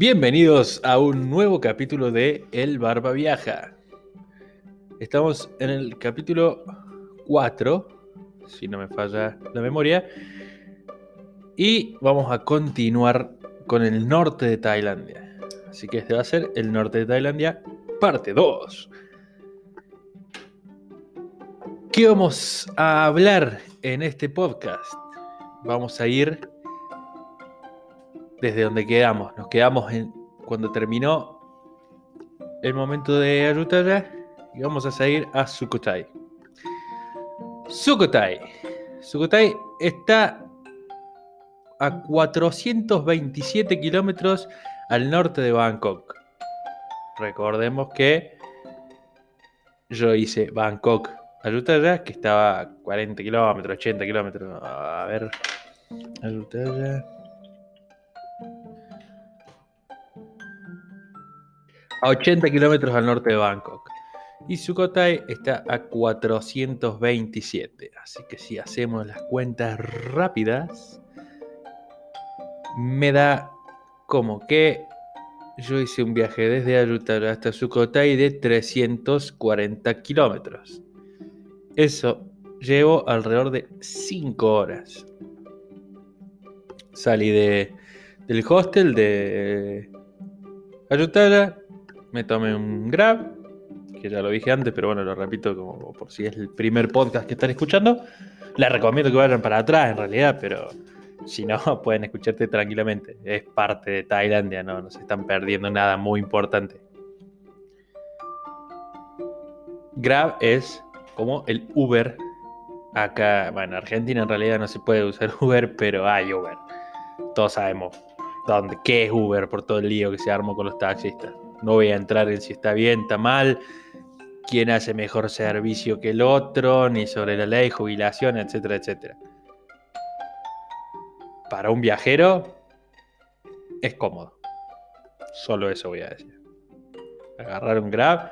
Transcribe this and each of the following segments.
Bienvenidos a un nuevo capítulo de El Barba Viaja. Estamos en el capítulo 4, si no me falla la memoria, y vamos a continuar con el norte de Tailandia. Así que este va a ser el norte de Tailandia, parte 2. ¿Qué vamos a hablar en este podcast? Vamos a ir desde donde quedamos. Nos quedamos en, cuando terminó el momento de Ayutthaya y vamos a seguir a Sukhothai. Sukhothai. Sukhothai está a 427 kilómetros al norte de Bangkok. Recordemos que yo hice Bangkok Ayutthaya, que estaba a 40 kilómetros, 80 kilómetros. A ver, Ayutthaya. A 80 kilómetros al norte de Bangkok. Y Sukhothai está a 427. Así que si hacemos las cuentas rápidas, me da como que yo hice un viaje desde Ayutthaya hasta Sukhothai de 340 kilómetros. Eso llevo alrededor de 5 horas. Salí de, del hostel de Ayutthaya, me tomé un Grab, que ya lo dije antes, pero bueno, lo repito como por si es el primer podcast que están escuchando. Les recomiendo que vayan para atrás en realidad, pero si no, pueden escucharte tranquilamente. Es parte de Tailandia, no, no se están perdiendo nada muy importante. Grab es como el Uber. Acá, bueno, en Argentina en realidad no se puede usar Uber, pero hay Uber. Todos sabemos dónde, qué es Uber por todo el lío que se armó con los taxistas. No voy a entrar en si está bien, está mal, quién hace mejor servicio que el otro, ni sobre la ley, jubilación, etcétera, etcétera. Para un viajero es cómodo. Solo eso voy a decir. Agarrar un Grab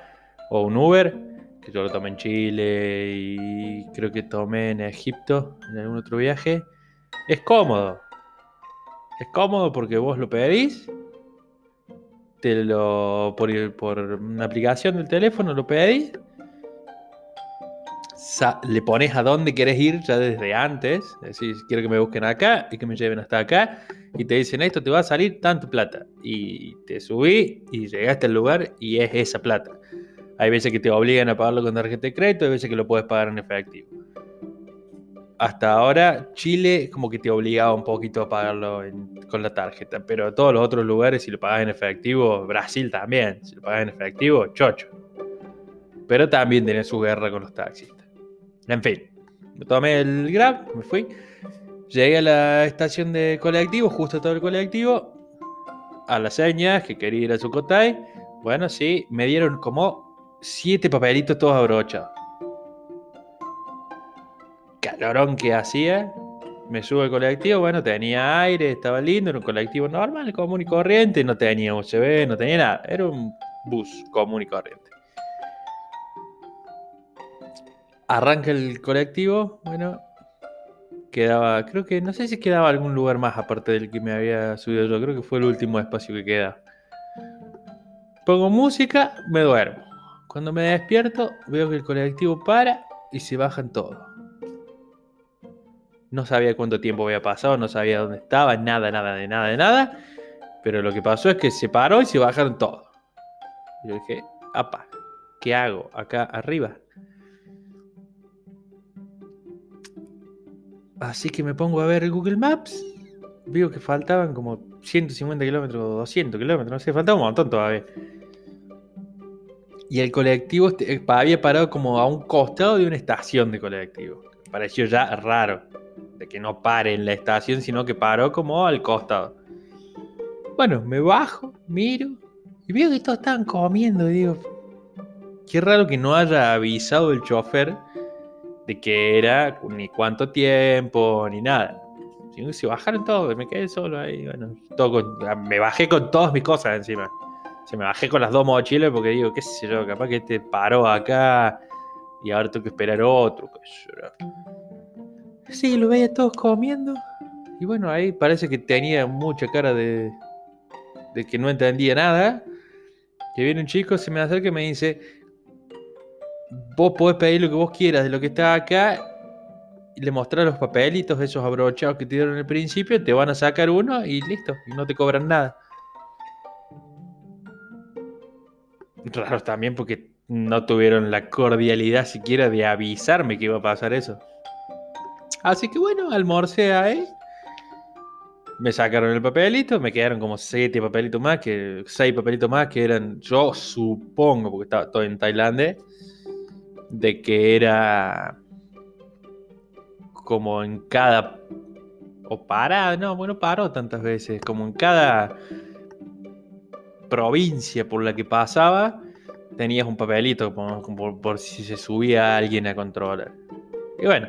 o un Uber, que yo lo tomé en Chile y creo que tomé en Egipto en algún otro viaje. Es cómodo. Es cómodo porque vos lo pedís te lo por, por una aplicación del teléfono lo pedís, le pones a dónde quieres ir ya desde antes, decís, quiero que me busquen acá y que me lleven hasta acá, y te dicen esto te va a salir tanto plata, y te subí y llegaste al lugar y es esa plata. Hay veces que te obligan a pagarlo con tarjeta de crédito, hay veces que lo puedes pagar en efectivo hasta ahora Chile como que te obligaba un poquito a pagarlo con la tarjeta, pero todos los otros lugares si lo pagas en efectivo, Brasil también, si lo pagas en efectivo, chocho. Pero también tiene su guerra con los taxistas. En fin, me tomé el Grab, me fui, llegué a la estación de colectivo, justo todo el colectivo, a las señas que quería ir a Sucotai. Bueno, sí, me dieron como siete papelitos todos abrochados calorón que hacía, me subo al colectivo, bueno, tenía aire, estaba lindo, era un colectivo normal, común y corriente, no tenía USB, no tenía nada, era un bus común y corriente. Arranca el colectivo, bueno, quedaba, creo que, no sé si quedaba algún lugar más aparte del que me había subido yo, creo que fue el último espacio que queda. Pongo música, me duermo. Cuando me despierto, veo que el colectivo para y se bajan todos. No sabía cuánto tiempo había pasado, no sabía dónde estaba, nada, nada, de nada, de nada. Pero lo que pasó es que se paró y se bajaron todos. yo dije, apa, ¿qué hago acá arriba? Así que me pongo a ver Google Maps. Veo que faltaban como 150 kilómetros, 200 kilómetros, no sé, faltaba un montón todavía. Y el colectivo este, había parado como a un costado de una estación de colectivo. pareció ya raro de que no pare en la estación, sino que paró como al costado. Bueno, me bajo, miro y veo que todos estaban comiendo. Digo, qué raro que no haya avisado el chofer de que era ni cuánto tiempo ni nada. Sino que se bajaron todos, me quedé solo ahí. Bueno, me bajé con todas mis cosas encima. Se me bajé con las dos mochilas porque digo, qué sé yo, capaz que este paró acá y ahora tengo que esperar otro. Sí, lo veía todos comiendo. Y bueno, ahí parece que tenía mucha cara de, de que no entendía nada, que viene un chico, se me acerca y me dice, vos podés pedir lo que vos quieras de lo que está acá, y le mostrás los papelitos, esos abrochados que te dieron al principio, te van a sacar uno y listo, y no te cobran nada. Raro también porque no tuvieron la cordialidad siquiera de avisarme que iba a pasar eso. Así que bueno, almorcé ahí. Me sacaron el papelito, me quedaron como siete papelitos más, que seis papelitos más que eran, yo supongo, porque estaba todo en Tailandia, de que era como en cada o parada, no, bueno, paró tantas veces, como en cada provincia por la que pasaba, tenías un papelito por, si se subía alguien a controlar. Y bueno,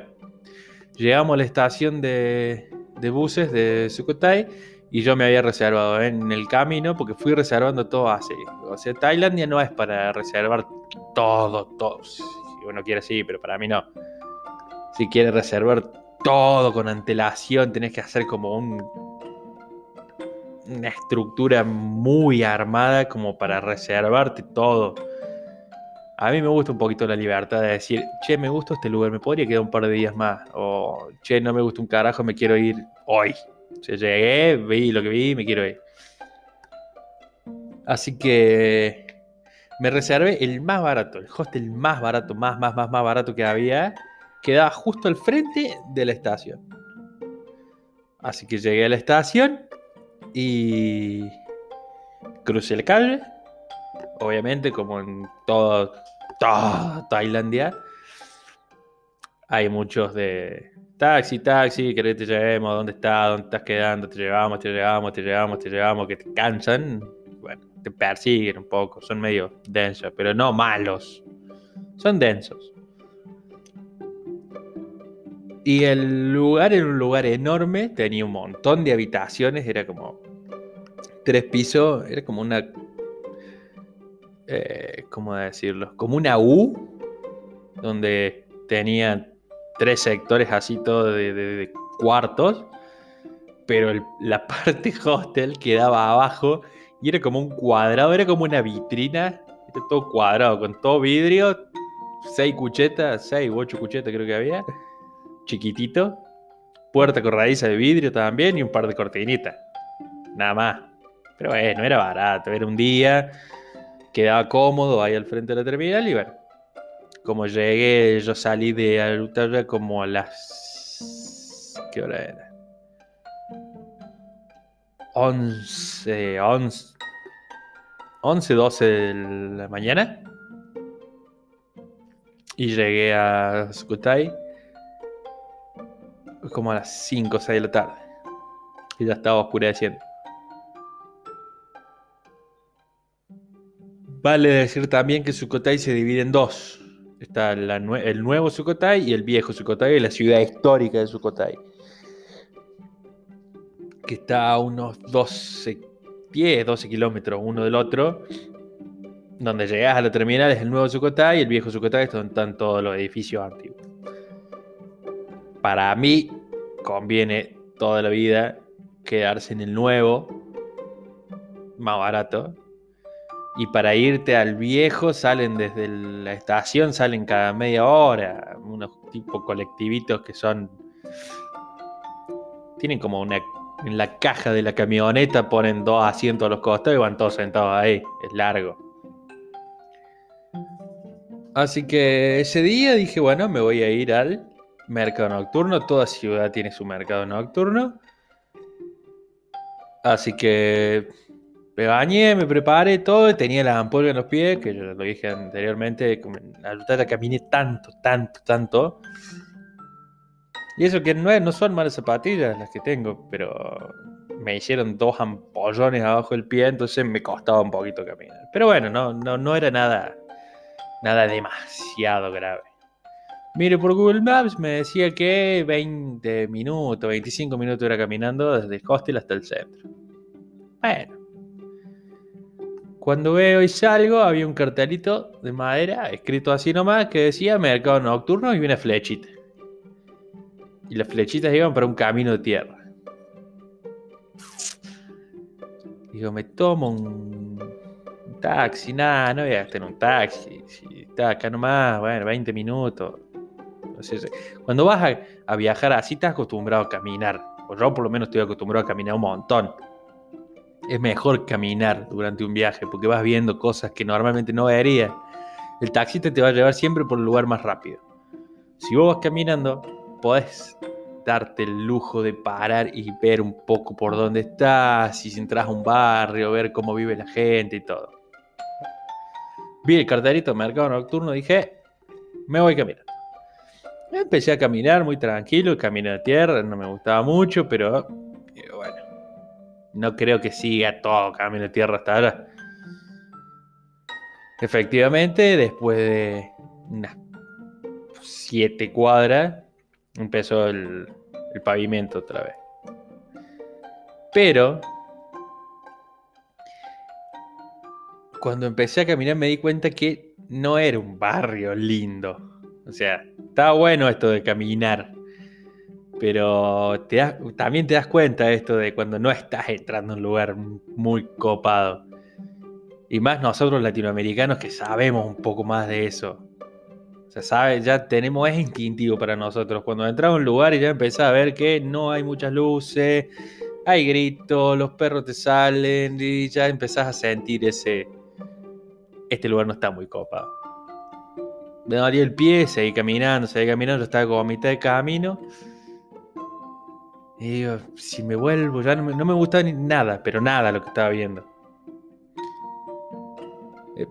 llegamos a la estación de, buses de Sukhothai y yo me había reservado en el camino porque fui reservando todo así. O sea, Tailandia no es para reservar todo, todo. Si uno quiere, sí, pero para mí no. Si quieres reservar todo con antelación, tenés que hacer como un, una estructura muy armada como para reservarte todo. A mí me gusta un poquito la libertad de decir, che, me gusta este lugar, me podría quedar un par de días más. O, che, no me gusta un carajo, me quiero ir hoy. O llegué, vi lo que vi, me quiero ir. Así que me reservé el más barato, el hostel más barato, más, más, más, más barato que había. Quedaba justo al frente de la estación. Así que llegué a la estación y crucé el cable obviamente, como en todo, Tailandia, hay muchos de taxi, taxi, querés te llevemos, ¿dónde estás? ¿Dónde estás quedando? Te llevamos, te llevamos, te llevamos, te llevamos, que te cansan. Bueno, te persiguen un poco, son medio densos, pero no malos. Son densos. Y el lugar era un lugar enorme, tenía un montón de habitaciones, era como tres pisos, era como una eh, ¿cómo decirlo? Como una U, donde tenía tres sectores así todo de, cuartos, pero la parte hostel quedaba abajo y era como un cuadrado, era como una vitrina, era todo cuadrado, con todo vidrio, seis cuchetas, seis u ocho cuchetas creo que había, chiquitito, puerta corrediza de vidrio también y un par de cortinitas, nada más. Pero bueno, era barato, era un día quedaba cómodo ahí al frente de la terminal y bueno, como llegué, yo salí de Alutaya como a las... ¿Qué hora era? 11, 11, 11, 12 de la mañana. Y llegué a Sukhothai como a las 5 o 6 de la tarde. Y ya estaba oscureciendo. Vale decir también que Sukhothai se divide en dos. Está el nuevo Sukhothai y el viejo Sukhothai, la ciudad histórica de Sukhothai. Que está a unos 12, 10, 12 kilómetros uno del otro. Donde llegas a la terminal es el nuevo Sukhothai y el viejo Sukhothai es donde están todos los edificios antiguos. Para mí conviene toda la vida quedarse en el nuevo, más barato, y para irte al viejo salen desde la estación, salen cada media hora, unos tipos colectivitos que son... Tienen como una... En la caja de la camioneta ponen dos asientos a los costados y van todos sentados ahí. Es largo. Así que ese día dije, bueno, me voy a ir al mercado nocturno. Toda ciudad tiene su mercado nocturno. Así que me bañé, me preparé todo, tenía la ampolla en los pies, que yo lo dije anteriormente, la caminé tanto, tanto, tanto. Y eso que no, no son malas zapatillas las que tengo, pero me hicieron dos ampollones abajo del pie, entonces me costaba un poquito caminar. Pero bueno, no, no, no era nada, nada demasiado grave. Mire, por Google Maps me decía que 20 minutos, 25 minutos era caminando desde el hostel hasta el centro. Bueno, cuando veo y salgo, había un cartelito de madera escrito así nomás que decía mercado nocturno y una flechita. Y las flechitas iban para un camino de tierra. Digo, me tomo un, taxi, nada, no voy a en un taxi. Si está acá nomás, bueno, 20 minutos. cuando vas a, a, viajar así, estás acostumbrado a caminar. O yo por lo menos estoy acostumbrado a caminar un montón. Es mejor caminar durante un viaje porque vas viendo cosas que normalmente no verías. El taxista te va a llevar siempre por el lugar más rápido. Si vos vas caminando, podés darte el lujo de parar y ver un poco por dónde estás, si entras a un barrio, ver cómo vive la gente y todo. Vi el cartelito mercado nocturno, dije, me voy caminando. Empecé a caminar muy tranquilo, camino de tierra, no me gustaba mucho, pero no creo que siga todo camino de tierra hasta ahora. Efectivamente, después de unas siete cuadras, empezó el, el pavimento otra vez. Pero cuando empecé a caminar me di cuenta que no era un barrio lindo. O sea, estaba bueno esto de caminar. Pero también te das cuenta de esto de cuando no estás entrando a un lugar muy copado. Y más nosotros latinoamericanos que sabemos un poco más de eso. O sea, sabe, ya tenemos, es instintivo para nosotros. Cuando entramos a un lugar y ya empezás a ver que no hay muchas luces, hay gritos, los perros te salen y ya empezás a sentir ese. Este lugar no está muy copado. Me daría el pie, seguí caminando, seguí caminando, estaba como a mitad de camino. Y digo, si me vuelvo, ya no me, no me gustaba ni nada, pero nada lo que estaba viendo. Eh,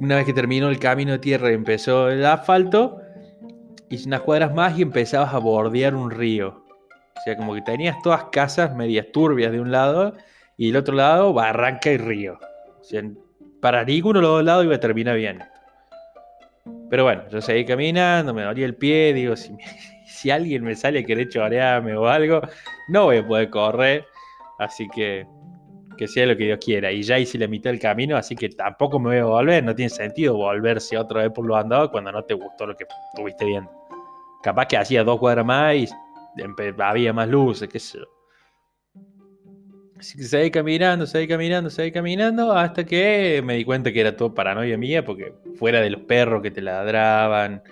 una vez que terminó el camino de tierra y empezó el asfalto, hice unas cuadras más y empezabas a bordear un río. O sea, como que tenías todas casas medias turbias de un lado y del otro lado barranca y río. O sea, para ninguno de los dos lados iba a terminar bien. Pero bueno, yo seguí caminando, me dolía el pie, digo, si, si alguien me sale querer chorearme o algo, no voy a poder correr. Así que que sea lo que Dios quiera. Y ya hice la mitad del camino, así que tampoco me voy a volver. No tiene sentido volverse otra vez por lo andado cuando no te gustó lo que estuviste viendo. Capaz que hacía dos cuadras más y había más luces, qué sé yo. Así que seguí caminando, seguí caminando, seguí caminando, hasta que me di cuenta que era todo paranoia mía, porque fuera de los perros que te ladraban,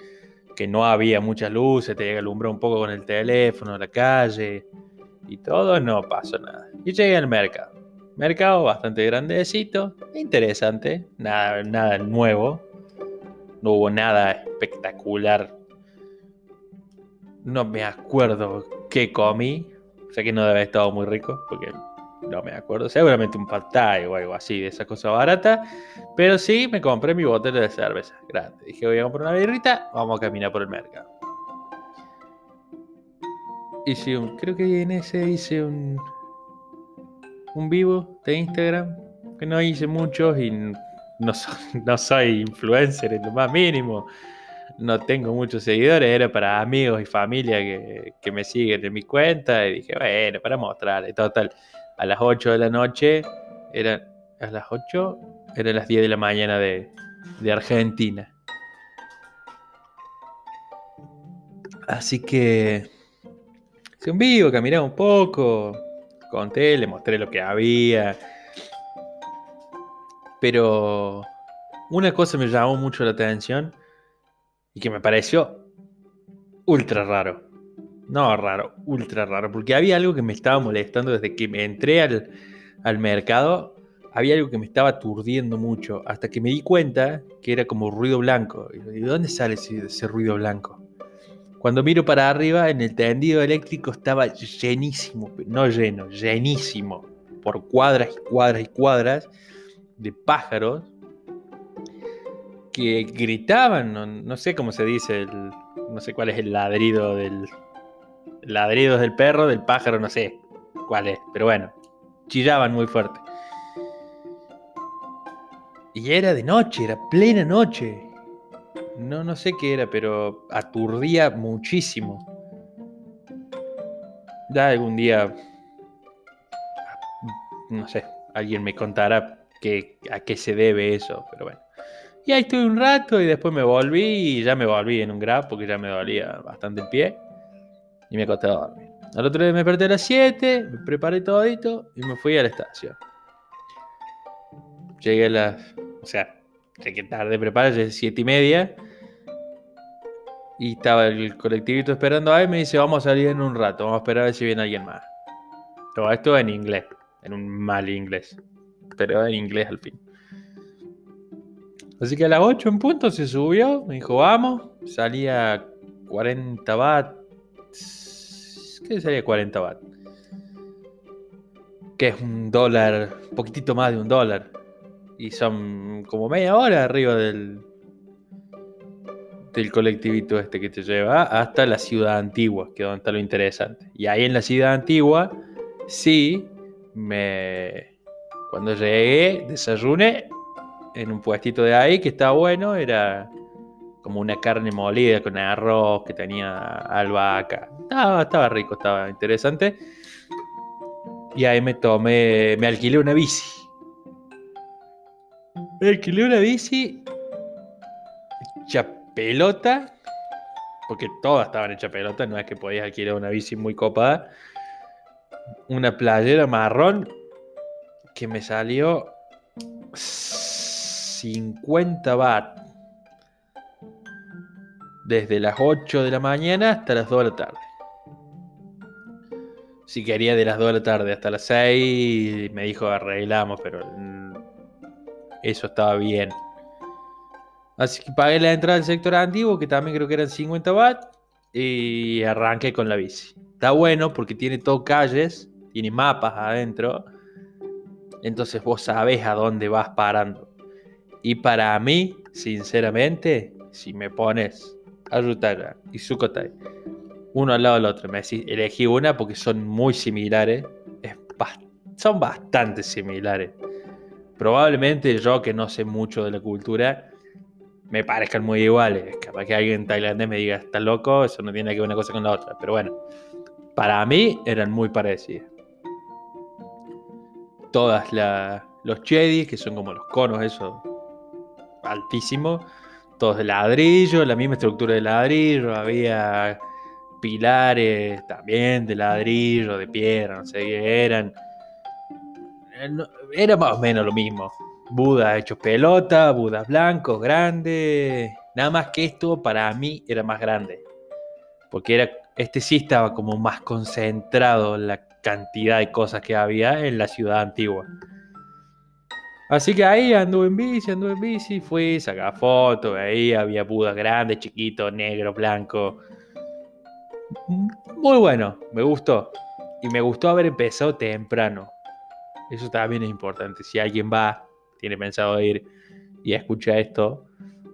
que no había muchas luces, te alumbró un poco con el teléfono, la calle y todo, no pasó nada. Y llegué al mercado. Mercado bastante grandecito, interesante, nada, nada nuevo. No hubo nada espectacular. No me acuerdo qué comí. Sea que no debe haber estado muy rico, porque no me acuerdo. Seguramente un pad o algo así, de esa cosa barata. Pero sí me compré mi botella de cerveza grande. Dije, voy a comprar una birrita, vamos a caminar por el mercado. Hice un, creo que en ese hice un, un vivo de Instagram, que no hice muchos y no, no soy influencer en lo más mínimo. No tengo muchos seguidores, era para amigos y familia que, me siguen en mi cuenta. Y dije, bueno, para mostrar. Total, a las 8 de la noche, eran a las 8, eran las 10 de la mañana de, de Argentina. Así que, hice un vivo, caminé un poco, conté, le mostré lo que había. Pero una cosa me llamó mucho la atención y que me pareció ultra raro. No raro, ultra raro, porque había algo que me estaba molestando desde que me entré al, mercado. Había algo que me estaba aturdiendo mucho, hasta que me di cuenta que era como ruido blanco. Y ¿de dónde sale ese ruido blanco? Cuando miro para arriba, en el tendido eléctrico estaba llenísimo, no lleno, llenísimo, por cuadras y cuadras y cuadras de pájaros que gritaban, no, sé cómo se dice, no sé cuál es el ladrido del ladrido del perro, del pájaro, no sé cuál es, pero bueno, chillaban muy fuerte. Y era de noche, era plena noche. No, no sé qué era, pero aturdía muchísimo. Ya algún día, no sé, alguien me contará a qué se debe eso, pero bueno. Y ahí estuve un rato y después me volví y ya me volví en un grab porque ya me dolía bastante el pie y me acosté a dormir. Al otro día me desperté a las 7, me preparé todito y me fui a la estación. Llegué a las. O sea, llegué tarde preparado, llegué a siete y media. Y estaba el colectivito esperando ahí. Me dice, vamos a salir en un rato, vamos a esperar a ver si viene alguien más. Todo esto en inglés, en un mal inglés. Pero en inglés al fin. Así que a las 8 en punto se subió, me dijo, vamos. Salía 40 watts. ¿Qué salía 40 watts? Que es un dólar, un poquitito más de un dólar. Y son como media hora arriba del, del colectivito este que te lleva hasta la ciudad antigua, que es donde está lo interesante. Y ahí en la ciudad antigua, sí, me... Cuando llegué, desayuné en un puestito de ahí que estaba bueno, era como una carne molida con arroz que tenía albahaca. Estaba, estaba rico, estaba interesante. Y ahí me tomé, me alquilé una bici. Me alquilé una bici hecha pelota, porque todas estaban hechas pelota, no es que podías alquilar una bici muy copada. Una playera marrón que me salió 50 baht. Desde las 8 de la mañana hasta las 2 de la tarde. Si quería de las 2 de la tarde hasta las 6, me dijo arreglamos, pero eso estaba bien. Así que pagué la entrada del sector antiguo, que también creo que eran 50 baht, y arranqué con la bici. Está bueno porque tiene todo calles, tiene mapas adentro, entonces vos sabés a dónde vas parando. Y para mí, sinceramente, si me pones Ayutthaya y Sukhothai uno al lado del otro, me decís, elegí una porque son muy similares, son bastante similares. Probablemente yo que no sé mucho de la cultura, me parezcan muy iguales. Capaz que alguien tailandés me diga, está loco, eso no tiene que ver una cosa con la otra. Pero bueno, para mí eran muy parecidas. Todas los chedis, que son como los conos esos altísimo, todos de ladrillo, la misma estructura de ladrillo, había pilares también de ladrillo, de piedra, no sé qué eran. Eh, era más o menos lo mismo. Buda hecho pelota, Budas blancos, grandes. Nada más que esto para mí era más grande. Porque era, este sí estaba como más concentrado en la cantidad de cosas que había en la ciudad antigua. Así que ahí anduve en bici, anduve en bici, fui, sacaba fotos, ahí había budas grandes, chiquitos, negro, blanco. Muy bueno, me gustó. Y me gustó haber empezado temprano. Eso también es importante. Si alguien va, tiene pensado ir y escucha esto,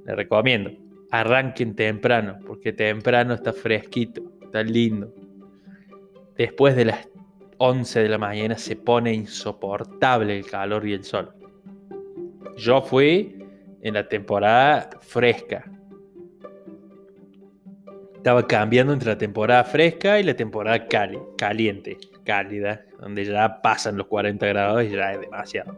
le recomiendo. Arranquen temprano, porque temprano está fresquito, está lindo. Después de las 11 de la mañana se pone insoportable el calor y el sol. Yo fui en la temporada fresca. Estaba cambiando entre la temporada fresca y la temporada caliente, cálida, donde ya pasan los 40 grados y ya es demasiado.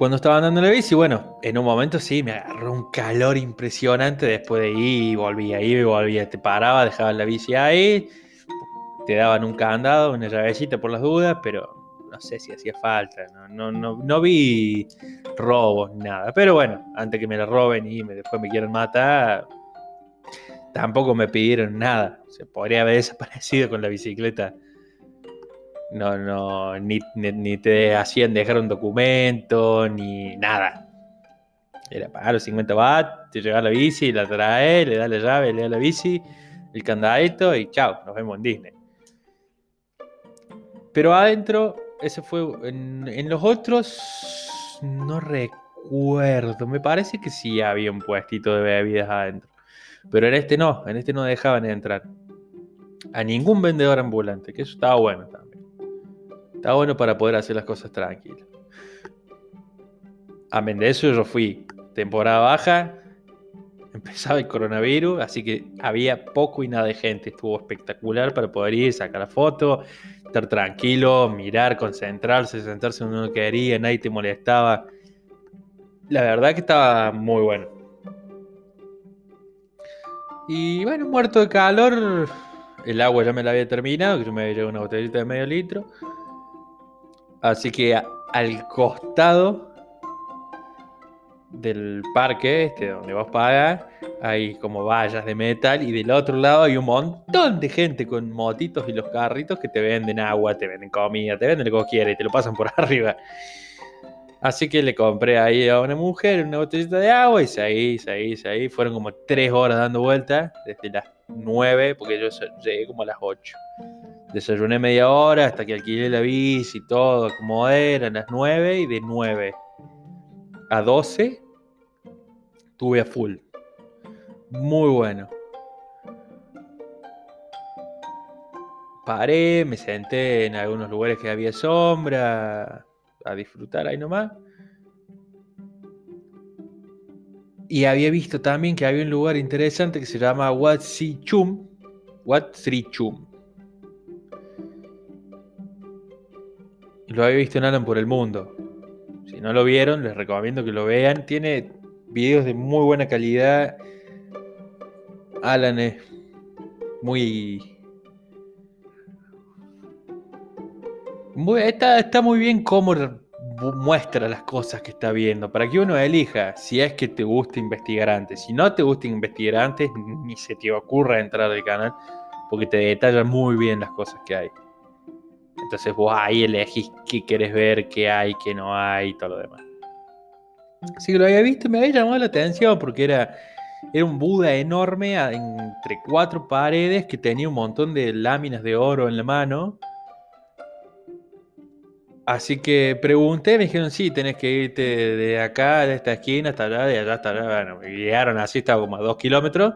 Cuando estaba andando en la bici, bueno, en un momento sí, me agarró un calor impresionante después de ir y volvía, iba y volvía, te paraba, dejaba la bici ahí, te daban un candado, una llavecita por las dudas, pero no sé si hacía falta. No, no, vi robos, nada. Pero bueno, antes que me la roben y después me quieran matar, tampoco me pidieron nada. Se podría haber desaparecido con la bicicleta. No, no, ni, te hacían dejar un documento, ni nada. Era pagar los 50 baht, te llega la bici, la trae, le da la llave, le da la bici, el candadito y chao, nos vemos en Disney. Pero adentro, ese fue. En, los otros. No recuerdo. Me parece que sí había un puestito de bebidas adentro. Pero en este no. En este no dejaban entrar. A ningún vendedor ambulante. Que eso estaba bueno también. Estaba bueno para poder hacer las cosas tranquilas. Amén de eso, yo fui temporada baja empezaba el coronavirus, así que había poco y nada de gente. Estuvo espectacular para poder ir, sacar la foto, estar tranquilo, mirar, concentrarse, sentarse donde uno quería, nadie te molestaba. La verdad que estaba muy bueno. Y bueno, muerto de calor, el agua ya me la había terminado, que yo me había llevado una botellita de medio litro. Así que al costado del parque, este, donde vos pagas, hay como vallas de metal y del otro lado hay un montón de gente con motitos y los carritos que te venden agua, te venden comida, te venden lo que quieras y te lo pasan por arriba. Así que le compré ahí a una mujer una botellita de agua y seguí, seguí, seguí. Fueron como tres horas dando vueltas, desde las nueve, porque yo llegué como a las ocho. Desayuné media hora hasta que alquilé la bici y todo, como eran las nueve y de nueve a doce tuve a full. Muy bueno. Paré, me senté en algunos lugares que había sombra, a disfrutar ahí nomás. Y había visto también que había un lugar interesante que se llama Wat Si Chum. Wat Sri Chum. Lo había visto en Alan por el mundo. Si no lo vieron, les recomiendo que lo vean. Tiene videos de muy buena calidad. Alan es muy está, muy bien cómo muestra las cosas que está viendo, para que uno elija si es que te gusta investigar antes. Si no te gusta investigar antes, ni se te ocurra entrar al canal, porque te detalla muy bien las cosas que hay. Entonces vos ahí elegís qué quieres ver, qué hay, qué no hay y todo lo demás. Que lo había visto me había llamado la atención porque era, era un Buda enorme entre cuatro paredes que tenía un montón de láminas de oro en la mano Así que pregunté, me dijeron, sí, tenés que irte de acá, de esta esquina hasta allá, de allá hasta allá. Bueno, me guiaron así, estaba como a dos kilómetros.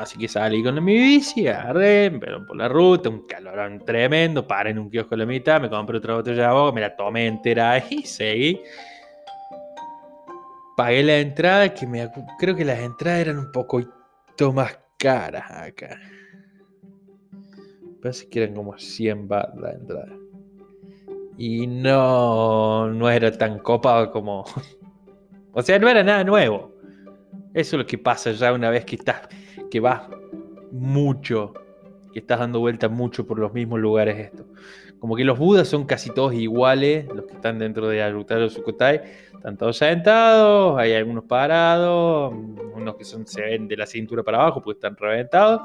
Así que salí con mi bici, agarré, me por la ruta, un calorón tremendo, paré en un kiosco a la mitad, me compré otra botella de agua, me la tomé entera y seguí. Pagué la entrada, que me, creo que las entradas eran un poco más caras acá. Parece que eran como 100 baht la entrada y no, no era tan copado como... o sea, no era nada nuevo. Eso es lo que pasa ya una vez que estás, que vas mucho, que estás dando vueltas mucho por los mismos lugares esto. Como que los budas son casi todos iguales, los que están dentro de Arutaro Sukotai, están todos sentados, hay algunos parados, unos que se ven de la cintura para abajo porque están reventados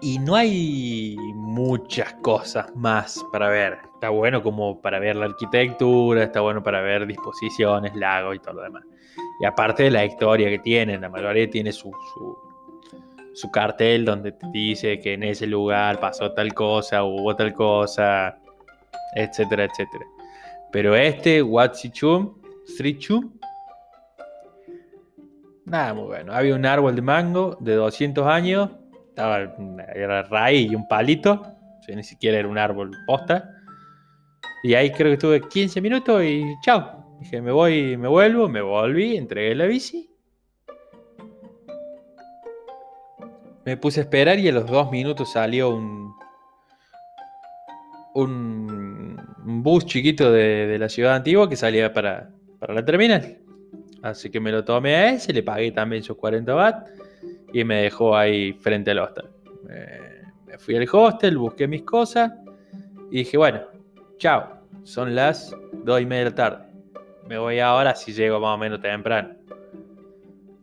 y no hay muchas cosas más para ver. Está bueno como para ver la arquitectura, está bueno para ver disposiciones, lagos y todo lo demás. Y aparte de la historia que tienen, la mayoría tiene su, su, cartel donde te dice que en ese lugar pasó tal cosa, hubo tal cosa, etcétera, etcétera. Pero este, Watsichum, Srichum, nada muy bueno. Había un árbol de mango de 200 años estaba era raíz y un palito, ni siquiera era un árbol posta. Y ahí creo que estuve 15 minutos y chao. Dije, me voy, me vuelvo, me volví, entregué la bici. Me puse a esperar y a los dos minutos salió un, un, bus chiquito de, la ciudad antigua que salía para, para la terminal. Así que me lo tomé a ese, le pagué también sus 40 baht y me dejó ahí frente al hostel. me fui al hostel, busqué mis cosas y dije, bueno, chao, son las dos y media de la tarde. Me voy ahora si llego más o menos temprano.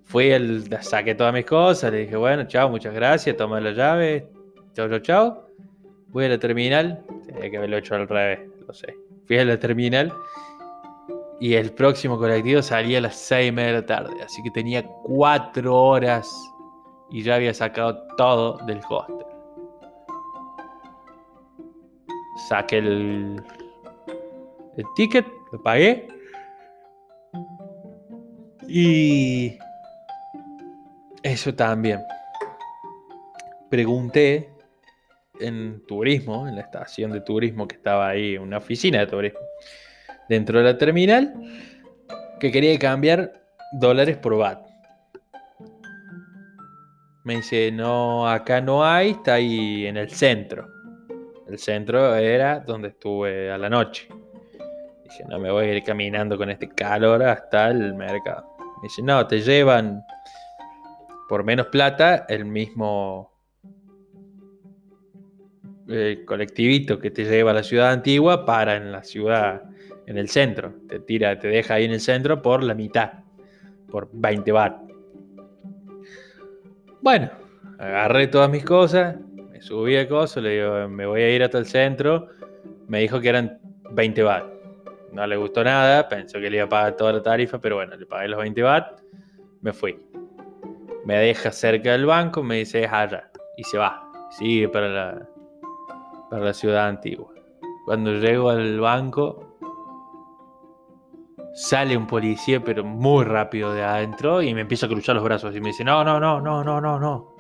Fui, el, saqué todas mis cosas, le dije, bueno, chao, muchas gracias, toma la llave, chao, chao, chao. Voy a la terminal, tenía que haberlo hecho al revés, lo sé. Fui a la terminal y el próximo colectivo salía a las seis y media de la tarde, así que tenía cuatro horas y ya había sacado todo del hostel. Saqué el ticket, lo pagué. Y eso también. Pregunté en turismo, en la estación de turismo que estaba ahí, una oficina de turismo, dentro de la terminal, que quería cambiar dólares por BAT. Me dice, no, acá no hay, está ahí en el centro. El centro era donde estuve a la noche. Dije, no me voy a ir caminando con este calor hasta el mercado. Dice, no, te llevan por menos plata, el mismo colectivito que te lleva a la ciudad antigua para en la ciudad, en el centro. Te tira, te deja ahí en el centro por la mitad, por 20 baht. Bueno, agarré todas mis cosas, me subí a coso, le digo, me voy a ir hasta el centro. Me dijo que eran 20 baht. No le gustó nada, pensó que le iba a pagar toda la tarifa, pero bueno, le pagué los 20 baht, me fui. Me deja cerca del banco, me dice es allá, y se va. Sigue para la, para la ciudad antigua. Cuando llego al banco, sale un policía, pero muy rápido de adentro, y me empieza a cruzar los brazos y me dice, no, no, no, no, no, no, no.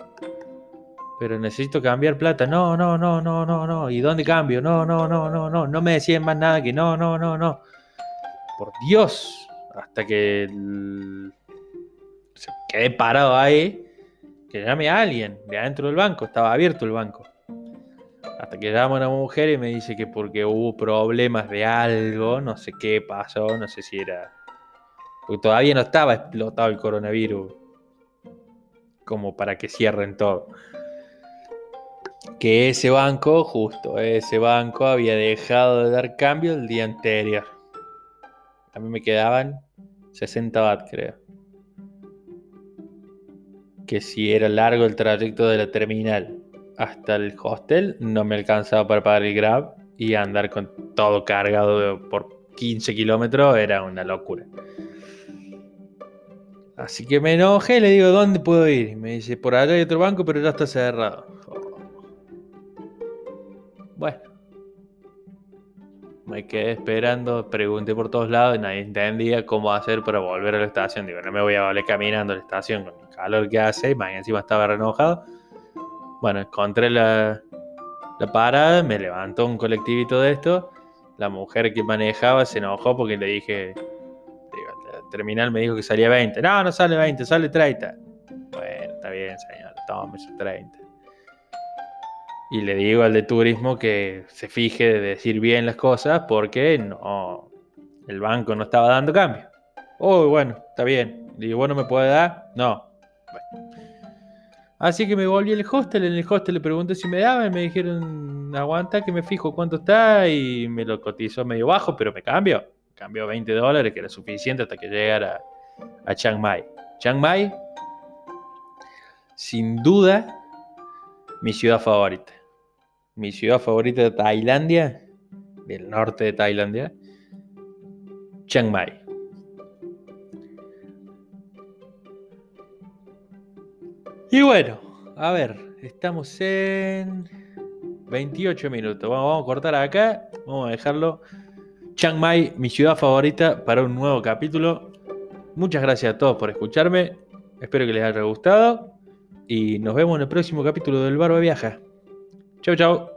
Pero necesito cambiar plata. No, no, no, no, no, no. ¿Y dónde cambio? No, no, no, no, no. No me decían más nada que no, no, no, no. Por Dios. Hasta que quedé parado ahí. Que llame a alguien de adentro del banco. Estaba abierto el banco. Hasta que llama una mujer y me dice que porque hubo problemas de algo, no sé qué pasó, no sé si era. Porque todavía no estaba explotado el coronavirus. Como para que cierren todo. Que ese banco, justo, ese banco había dejado de dar cambio el día anterior. A mí me quedaban 60 baht, creo. Que si era largo el trayecto de la terminal hasta el hostel, no me alcanzaba para pagar el Grab y andar con todo cargado por 15 kilómetros era una locura. Así que me enojé y le digo, ¿dónde puedo ir? Y me dice, por allá hay otro banco, pero ya está cerrado. Bueno. Me quedé esperando, pregunté por todos lados y nadie entendía cómo hacer para volver a la estación. Digo, no me voy a volver caminando a la estación con el calor que hace, y encima estaba renojado. Bueno, encontré la, la parada, me levantó un colectivito de esto. La mujer que manejaba se enojó porque le dije, la terminal me dijo que salía 20. No, no sale 20, sale 30. Bueno, está bien, señor, tome esos 30. Y le digo al de turismo que se fije de decir bien las cosas porque no, el banco no estaba dando cambio. Oh, bueno, está bien. Digo, ¿bueno me puede dar? No. Bueno. Así que me volví al hostel, en el hostel le pregunté si me daban, me dijeron, aguanta que me fijo cuánto está y me lo cotizó medio bajo, pero me cambio. Cambió 20 dólares, que era suficiente hasta que llegara a Chiang Mai. Chiang Mai, sin duda, mi ciudad favorita. Mi ciudad favorita de Tailandia, del norte de Tailandia, Chiang Mai. Y bueno, a ver, estamos en 28 minutos. Vamos, a cortar acá, vamos a dejarlo. Chiang Mai, mi ciudad favorita, para un nuevo capítulo. Muchas gracias a todos por escucharme. Espero que les haya gustado. Y nos vemos en el próximo capítulo del Barba Viaja. 教教。